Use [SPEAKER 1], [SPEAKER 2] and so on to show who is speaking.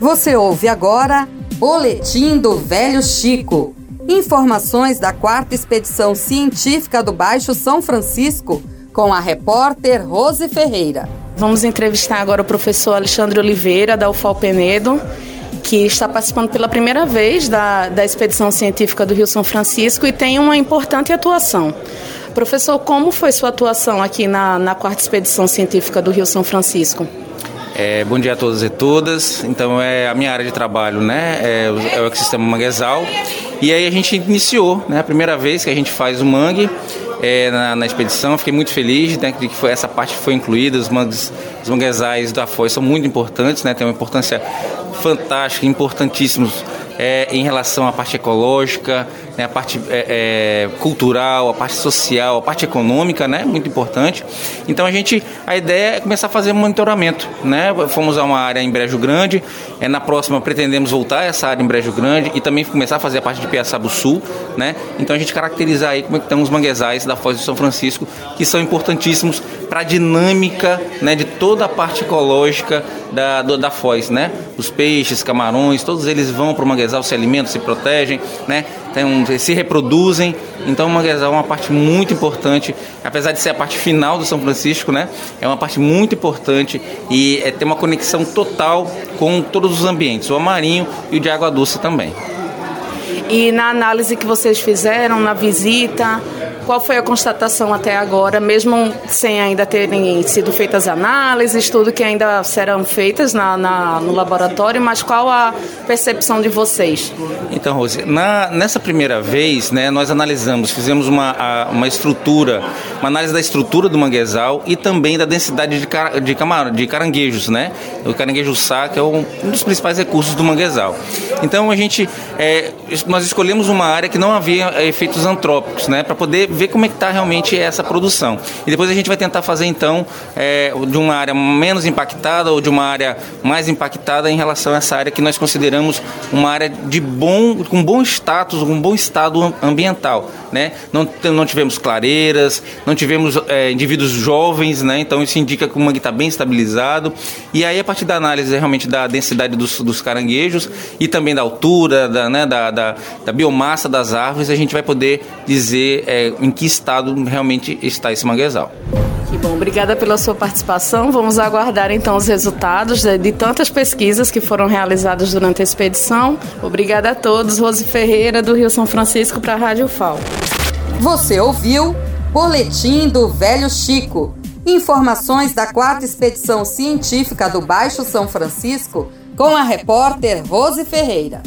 [SPEAKER 1] Você ouve agora Boletim do Velho Chico. Informações da quarta expedição científica do Baixo São Francisco com a repórter Rose Ferreira.
[SPEAKER 2] Vamos entrevistar agora o professor Alexandre Oliveira, da UFAL Penedo, que está participando pela primeira vez da, da expedição científica do Rio São Francisco e tem uma importante atuação. Professor, como foi sua atuação aqui na, na quarta expedição científica do Rio São Francisco?
[SPEAKER 3] É, bom dia a todos e todas. Então, é a minha área de trabalho, né? É, o, é o ecossistema manguezal. E aí a gente iniciou, né? A primeira vez que a gente faz o mangue é, na, na, expedição. Fiquei muito feliz né, de que foi, essa parte foi incluída. Os, mangues, os manguezais da Foz são muito importantes, né? Tem uma importância fantástica, importantíssimos é, em relação à parte ecológica, né, a parte é, é, cultural, a parte social, a parte econômica, né, muito importante. Então a gente, a ideia é começar a fazer monitoramento, né? Fomos a uma área em Brejo Grande, é, na próxima pretendemos voltar a essa área em Brejo Grande e também começar a fazer a parte de Piaçaba Sul, né? Então a gente caracterizar aí como é que estão os manguezais da Foz do São Francisco, que são importantíssimos para a dinâmica, né, de toda a parte ecológica da, do, da Foz, né? Os peixes, camarões, todos eles vão para o manguezal, se alimentam, se protegem, né? Tem um, se reproduzem. Então o manguezal é uma parte muito importante, apesar de ser a parte final do São Francisco, né? É uma parte muito importante e é, tem uma conexão total com todos os ambientes, o marinho e o de água doce também.
[SPEAKER 2] E na análise que vocês fizeram, na visita, qual foi a constatação até agora, mesmo sem ainda terem sido feitas análises, tudo que ainda serão feitas na, na, no laboratório, mas qual a percepção de vocês?
[SPEAKER 3] Então, Rose, na, nessa primeira vez, né, nós analisamos, fizemos uma, uma estrutura, uma análise da estrutura do manguezal e também da densidade de, car, de, camar, de caranguejos, né? O caranguejo saca é um, um dos principais recursos do manguezal. Então, a gente, é, nós escolhemos uma área que não havia é, efeitos antrópicos, né, para poder ver como é que está realmente essa produção. E depois a gente vai tentar fazer então é, de uma área menos impactada ou de uma área mais impactada em relação a essa área que nós consideramos uma área de bom, com bom status, com bom estado ambiental. Né? Não, não tivemos clareiras, não tivemos é, indivíduos jovens, né? então isso indica que o mangue está bem estabilizado. E aí, a partir da análise realmente da densidade dos, dos caranguejos e também da altura, da, né, da, da, da biomassa das árvores, a gente vai poder dizer é, em que estado realmente está esse manguezal.
[SPEAKER 2] Que bom, obrigada pela sua participação. Vamos aguardar então os resultados de, de, tantas pesquisas que foram realizadas durante a expedição. Obrigada a todos. Rose Ferreira, do Rio São Francisco, para a Rádio FAO.
[SPEAKER 1] Você ouviu Boletim do Velho Chico. Informações da quarta expedição científica do Baixo São Francisco com a repórter Rose Ferreira.